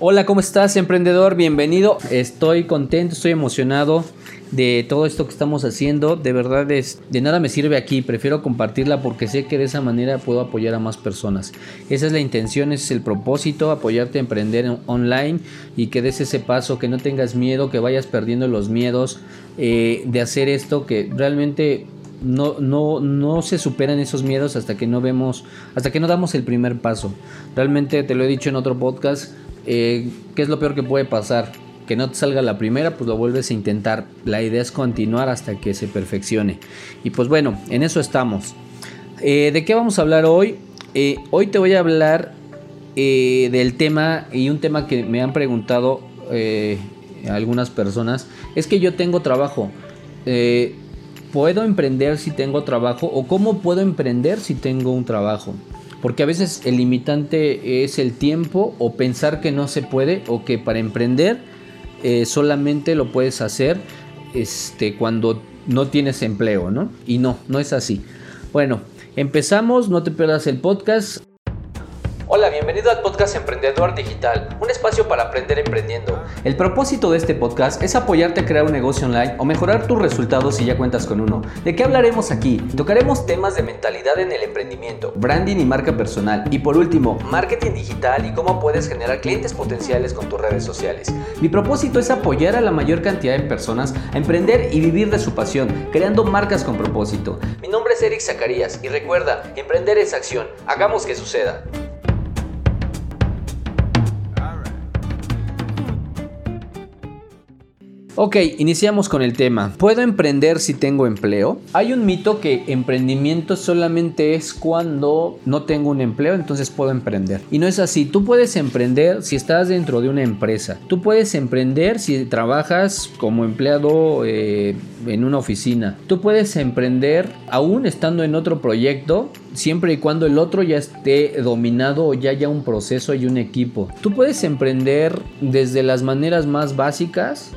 Hola, ¿cómo estás, emprendedor? Bienvenido. Estoy contento, estoy emocionado de todo esto que estamos haciendo. De verdad, es, de nada me sirve aquí. Prefiero compartirla porque sé que de esa manera puedo apoyar a más personas. Esa es la intención, ese es el propósito, apoyarte a emprender online y que des ese paso, que no tengas miedo, que vayas perdiendo los miedos eh, de hacer esto, que realmente no, no, no se superan esos miedos hasta que no vemos, hasta que no damos el primer paso. Realmente te lo he dicho en otro podcast eh, ¿Qué es lo peor que puede pasar? Que no te salga la primera, pues lo vuelves a intentar. La idea es continuar hasta que se perfeccione. Y pues bueno, en eso estamos. Eh, ¿De qué vamos a hablar hoy? Eh, hoy te voy a hablar del tema y un tema que me han preguntado algunas personas. Es que yo tengo trabajo. ¿Puedo emprender si tengo trabajo? ¿O cómo puedo emprender si tengo un trabajo? Porque a veces el limitante es el tiempo o pensar que no se puede o que para emprender eh, solamente lo puedes hacer este, cuando no tienes empleo, ¿no? Y no, no es así. Bueno, empezamos, no te pierdas el podcast. Hola, bienvenido al podcast Emprendedor Digital, un espacio para aprender emprendiendo. El propósito de este podcast es apoyarte a crear un negocio online o mejorar tus resultados si ya cuentas con uno. ¿De qué hablaremos aquí? Tocaremos temas de mentalidad en el emprendimiento, branding y marca personal y por último, marketing digital y cómo puedes generar clientes potenciales con tus redes sociales. Mi propósito es apoyar a la mayor cantidad de personas a emprender y vivir de su pasión, creando marcas con propósito. Mi nombre es Eric Zacarías y recuerda, emprender es acción. Hagamos que suceda. Ok, iniciamos con el tema. ¿Puedo emprender si tengo empleo? Hay un mito que emprendimiento solamente es cuando no tengo un empleo, entonces puedo emprender. Y no es así. Tú puedes emprender si estás dentro de una empresa. Tú puedes emprender si trabajas como empleado eh, en una oficina. Tú puedes emprender aún estando en otro proyecto siempre y cuando el otro ya esté dominado o ya haya un proceso y un equipo. Tú puedes emprender desde las maneras más básicas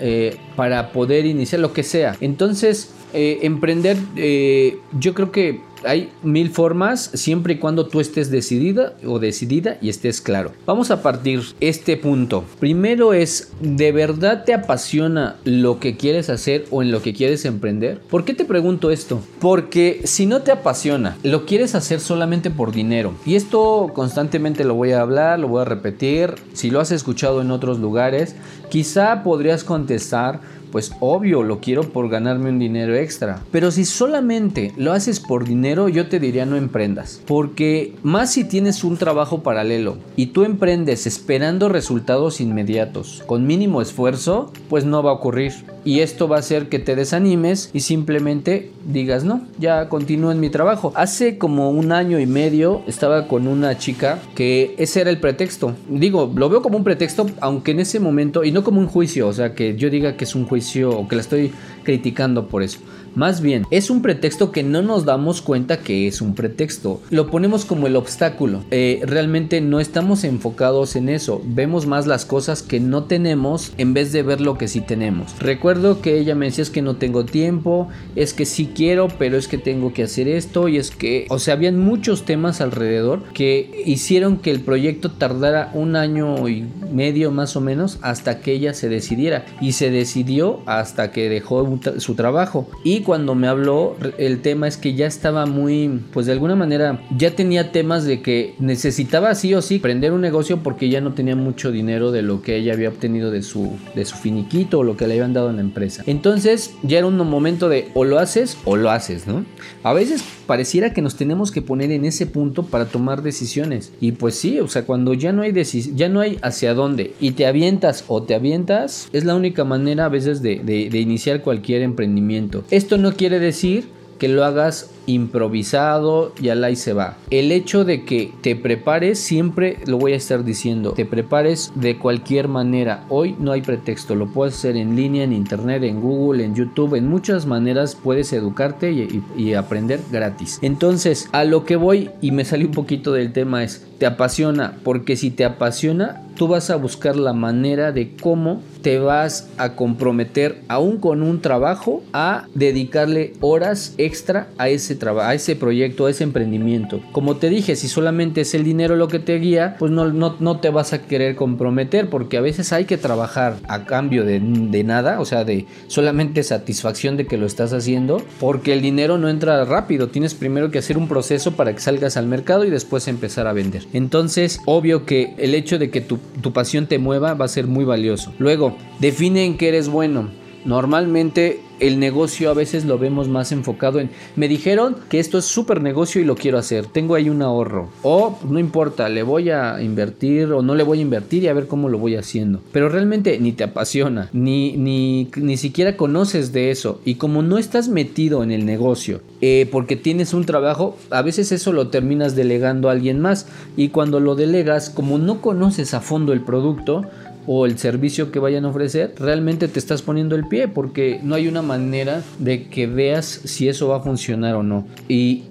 eh, para poder iniciar lo que sea. Entonces, eh, emprender, eh, yo creo que hay mil formas siempre y cuando tú estés decidida o decidida y estés claro. Vamos a partir este punto. Primero es, ¿de verdad te apasiona lo que quieres hacer o en lo que quieres emprender? ¿Por qué te pregunto esto? Porque si no te apasiona, lo quieres hacer solamente por dinero. Y esto constantemente lo voy a hablar, lo voy a repetir. Si lo has escuchado en otros lugares, quizá podrías contestar pues obvio lo quiero por ganarme un dinero extra. Pero si solamente lo haces por dinero, yo te diría no emprendas. Porque más si tienes un trabajo paralelo y tú emprendes esperando resultados inmediatos, con mínimo esfuerzo, pues no va a ocurrir. Y esto va a hacer que te desanimes y simplemente digas, no, ya continúo en mi trabajo. Hace como un año y medio estaba con una chica que ese era el pretexto. Digo, lo veo como un pretexto, aunque en ese momento, y no como un juicio, o sea, que yo diga que es un juicio o que la estoy criticando por eso. Más bien, es un pretexto que no nos damos cuenta que es un pretexto. Lo ponemos como el obstáculo. Eh, realmente no estamos enfocados en eso. Vemos más las cosas que no tenemos en vez de ver lo que sí tenemos. Recuerdo que ella me decía es que no tengo tiempo, es que sí quiero, pero es que tengo que hacer esto y es que, o sea, habían muchos temas alrededor que hicieron que el proyecto tardara un año y medio más o menos hasta que ella se decidiera. Y se decidió hasta que dejó su trabajo. Y cuando me habló, el tema es que ya estaba muy, pues de alguna manera, ya tenía temas de que necesitaba sí o sí prender un negocio porque ya no tenía mucho dinero de lo que ella había obtenido de su, de su finiquito o lo que le habían dado en la empresa. Entonces ya era un momento de o lo haces o lo haces, ¿no? A veces pareciera que nos tenemos que poner en ese punto para tomar decisiones. Y pues sí, o sea, cuando ya no hay ya no hay hacia dónde y te avientas o te avientas, es la única manera a veces de, de iniciar cualquier emprendimiento. Esto no quiere decir que lo hagas improvisado y al ahí se va. El hecho de que te prepares, siempre lo voy a estar diciendo, te prepares de cualquier manera. Hoy no hay pretexto, lo puedes hacer en línea, en internet, en Google, en YouTube, en muchas maneras puedes educarte y, y aprender gratis. Entonces, a lo que voy y me salió un poquito del tema es, te apasiona, porque si te apasiona, tú vas a buscar la manera de cómo te vas a comprometer aún con un trabajo a dedicarle horas extra a ese trabajo, a ese proyecto, a ese emprendimiento. Como te dije, si solamente es el dinero lo que te guía, pues no, no, no te vas a querer comprometer porque a veces hay que trabajar a cambio de, de nada, o sea, de solamente satisfacción de que lo estás haciendo, porque el dinero no entra rápido, tienes primero que hacer un proceso para que salgas al mercado y después empezar a vender. Entonces, obvio que el hecho de que tu, tu pasión te mueva va a ser muy valioso. Luego, define en qué eres bueno. Normalmente el negocio a veces lo vemos más enfocado en me dijeron que esto es súper negocio y lo quiero hacer, tengo ahí un ahorro o no importa, le voy a invertir o no le voy a invertir y a ver cómo lo voy haciendo. Pero realmente ni te apasiona, ni, ni, ni siquiera conoces de eso y como no estás metido en el negocio eh, porque tienes un trabajo, a veces eso lo terminas delegando a alguien más y cuando lo delegas, como no conoces a fondo el producto, o el servicio que vayan a ofrecer, realmente te estás poniendo el pie porque no hay una manera de que veas si eso va a funcionar o no. Y,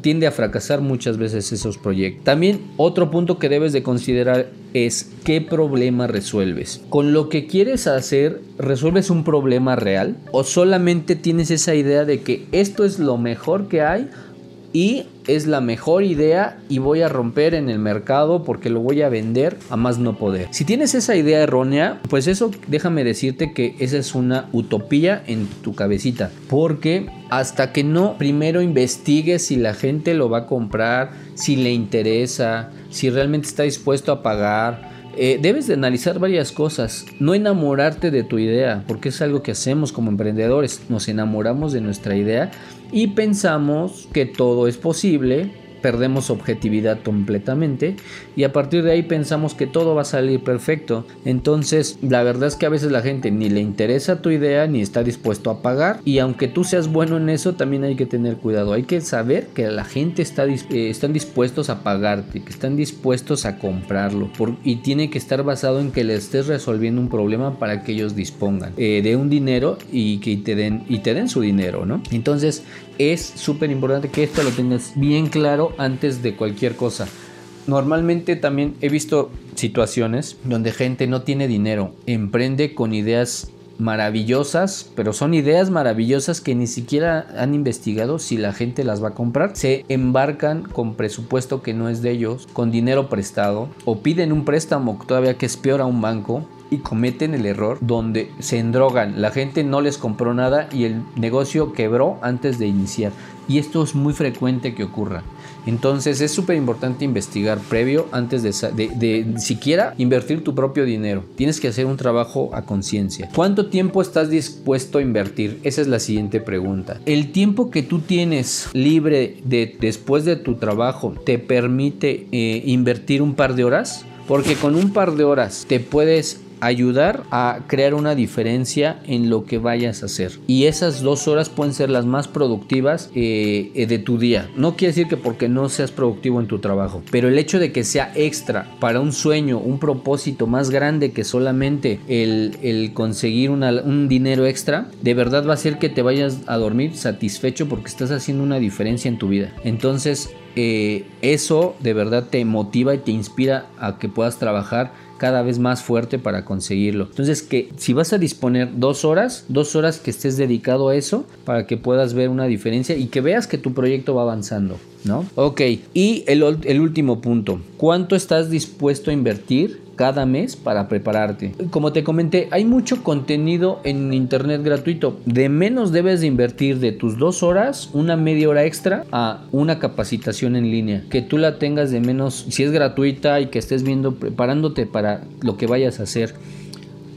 tiende a fracasar muchas veces esos proyectos. También otro punto que debes de considerar es qué problema resuelves. Con lo que quieres hacer, ¿resuelves un problema real? ¿O solamente tienes esa idea de que esto es lo mejor que hay? Y es la mejor idea y voy a romper en el mercado porque lo voy a vender a más no poder. Si tienes esa idea errónea, pues eso déjame decirte que esa es una utopía en tu cabecita, porque hasta que no primero investigues si la gente lo va a comprar, si le interesa, si realmente está dispuesto a pagar, eh, debes de analizar varias cosas, no enamorarte de tu idea, porque es algo que hacemos como emprendedores, nos enamoramos de nuestra idea y pensamos que todo es posible perdemos objetividad completamente y a partir de ahí pensamos que todo va a salir perfecto. Entonces, la verdad es que a veces la gente ni le interesa tu idea ni está dispuesto a pagar y aunque tú seas bueno en eso, también hay que tener cuidado. Hay que saber que la gente está eh, están dispuestos a pagarte, que están dispuestos a comprarlo y tiene que estar basado en que le estés resolviendo un problema para que ellos dispongan eh, de un dinero y que te den y te den su dinero, ¿no? Entonces, es súper importante que esto lo tengas bien claro antes de cualquier cosa. Normalmente también he visto situaciones donde gente no tiene dinero, emprende con ideas maravillosas, pero son ideas maravillosas que ni siquiera han investigado si la gente las va a comprar. Se embarcan con presupuesto que no es de ellos, con dinero prestado, o piden un préstamo todavía que es peor a un banco, y cometen el error donde se endrogan. La gente no les compró nada y el negocio quebró antes de iniciar. Y esto es muy frecuente que ocurra. Entonces es súper importante investigar previo antes de, de, siquiera invertir tu propio dinero. Tienes que hacer un trabajo a conciencia. ¿Cuánto tiempo estás dispuesto a invertir? Esa es la siguiente pregunta. ¿El tiempo que tú tienes libre de, después de tu trabajo te permite eh, invertir un par de horas? Porque con un par de horas te puedes ayudar a crear una diferencia en lo que vayas a hacer. Y esas dos horas pueden ser las más productivas eh, eh, de tu día. No quiere decir que porque no seas productivo en tu trabajo, pero el hecho de que sea extra para un sueño, un propósito más grande que solamente el, conseguir un dinero extra, de verdad va a hacer que te vayas a dormir satisfecho porque estás haciendo una diferencia en tu vida. Entonces, eh, eso de verdad te motiva y te inspira a que puedas trabajar cada vez más fuerte para conseguirlo. Entonces que si vas a disponer dos horas, dos horas que estés dedicado a eso para que puedas ver una diferencia y que veas que tu proyecto va avanzando. Ok, y el, el último punto, ¿cuánto estás dispuesto a invertir cada mes para prepararte. Como te comenté, hay mucho contenido en internet gratuito. De menos debes de invertir de tus dos horas, una media hora extra a una capacitación en línea. Que tú la tengas de menos, si es gratuita y que estés viendo, preparándote para lo que vayas a hacer.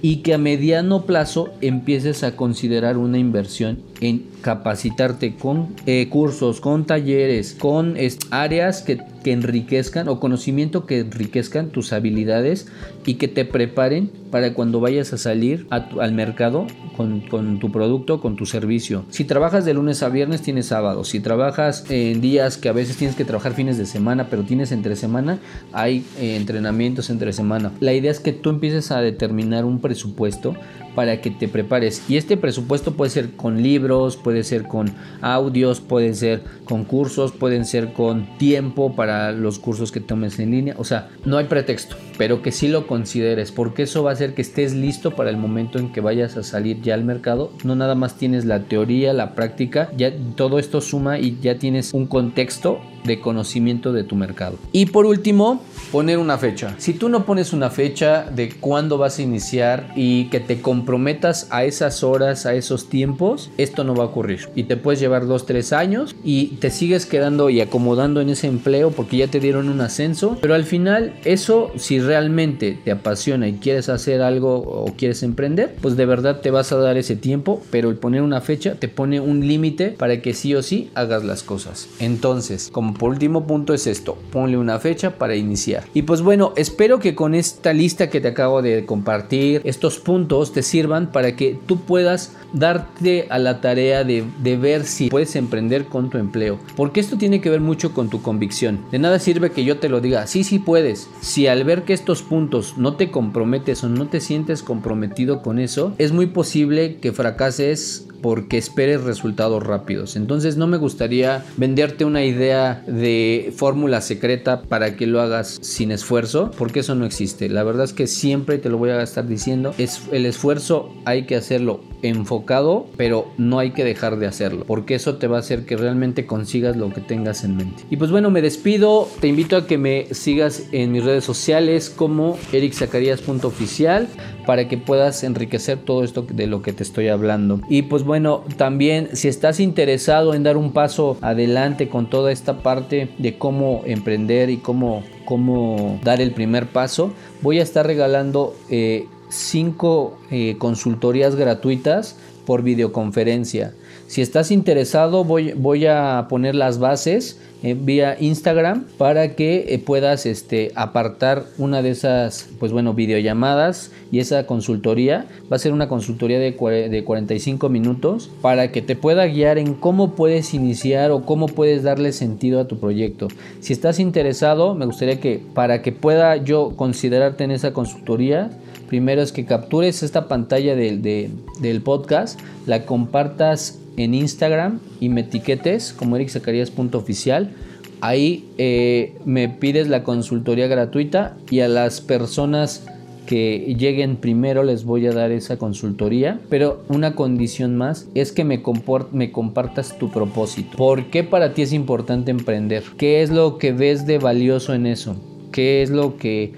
Y que a mediano plazo empieces a considerar una inversión en capacitarte con eh, cursos, con talleres, con áreas que, que, enriquezcan o conocimiento que enriquezcan tus habilidades y que te preparen para cuando vayas a salir al mercado con, con, tu producto, con tu servicio. Si trabajas de lunes a viernes, tienes sábado. Si trabajas en días que a veces tienes que trabajar fines de semana, pero tienes entre semana, hay eh, entrenamientos entre semana. La idea es que tú empieces a determinar un presupuesto para que te prepares. Y este presupuesto puede ser con libros, puede puede ser con audios, puede ser con cursos, pueden ser con tiempo para los cursos que tomes en línea. O sea, no hay pretexto, pero que sí lo consideres, porque eso va a hacer que estés listo para el momento en que vayas a salir ya al mercado. No nada más tienes la teoría, la práctica, ya todo esto suma y ya tienes un contexto de conocimiento de tu mercado. Y por último, poner una fecha. Si tú no pones una fecha de cuándo vas a iniciar y que te comprometas a esas horas, a esos tiempos, esto no va a ocurrir. Y te puedes llevar dos, tres años y te sigues quedando y acomodando en ese empleo porque ya te dieron un ascenso. Pero al final, eso, si realmente te apasiona y quieres hacer algo o quieres emprender, pues de verdad te vas a dar ese tiempo. Pero el poner una fecha te pone un límite para que sí o sí hagas las cosas. Entonces, como por último punto es esto, ponle una fecha para iniciar. Y pues bueno, espero que con esta lista que te acabo de compartir, estos puntos te sirvan para que tú puedas darte a la tarea de, de ver si puedes emprender con tu empleo. Porque esto tiene que ver mucho con tu convicción. De nada sirve que yo te lo diga, sí, sí puedes. Si al ver que estos puntos no te comprometes o no te sientes comprometido con eso, es muy posible que fracases porque esperes resultados rápidos. Entonces no me gustaría venderte una idea de fórmula secreta para que lo hagas sin esfuerzo, porque eso no existe. La verdad es que siempre te lo voy a estar diciendo, es el esfuerzo hay que hacerlo enfocado, pero no hay que dejar de hacerlo, porque eso te va a hacer que realmente consigas lo que tengas en mente. Y pues bueno, me despido, te invito a que me sigas en mis redes sociales como ericzacarias.oficial para que puedas enriquecer todo esto de lo que te estoy hablando. Y pues bueno, también si estás interesado en dar un paso adelante con toda esta parte de cómo emprender y cómo, cómo dar el primer paso, voy a estar regalando... Eh, cinco eh, consultorías gratuitas por videoconferencia. Si estás interesado, voy, voy a poner las bases eh, vía Instagram para que eh, puedas este, apartar una de esas, pues bueno, videollamadas y esa consultoría. Va a ser una consultoría de, de 45 minutos para que te pueda guiar en cómo puedes iniciar o cómo puedes darle sentido a tu proyecto. Si estás interesado, me gustaría que para que pueda yo considerarte en esa consultoría, primero es que captures esta pantalla del podcast, la compartas en Instagram y me etiquetes como ericzacarias.oficial. Ahí eh, me pides la consultoría gratuita y a las personas que lleguen primero les voy a dar esa consultoría, pero una condición más es que me, me compartas tu propósito. ¿Por qué para ti es importante emprender? ¿Qué es lo que ves de valioso en eso? ¿Qué es lo que,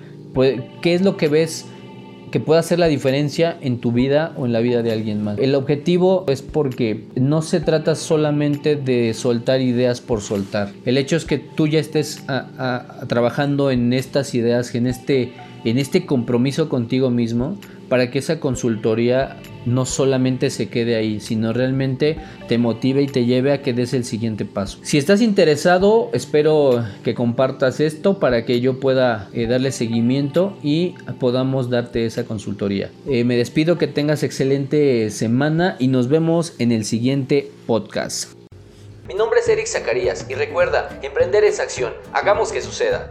qué es lo que ves que pueda hacer la diferencia en tu vida o en la vida de alguien más. El objetivo es porque no se trata solamente de soltar ideas por soltar. El hecho es que tú ya estés trabajando en estas ideas, en este, en este compromiso contigo mismo para que esa consultoría no solamente se quede ahí, sino realmente te motive y te lleve a que des el siguiente paso. Si estás interesado, espero que compartas esto para que yo pueda eh, darle seguimiento y podamos darte esa consultoría. Eh, me despido, que tengas excelente semana y nos vemos en el siguiente podcast. Mi nombre es Eric Zacarías y recuerda, emprender es acción, hagamos que suceda.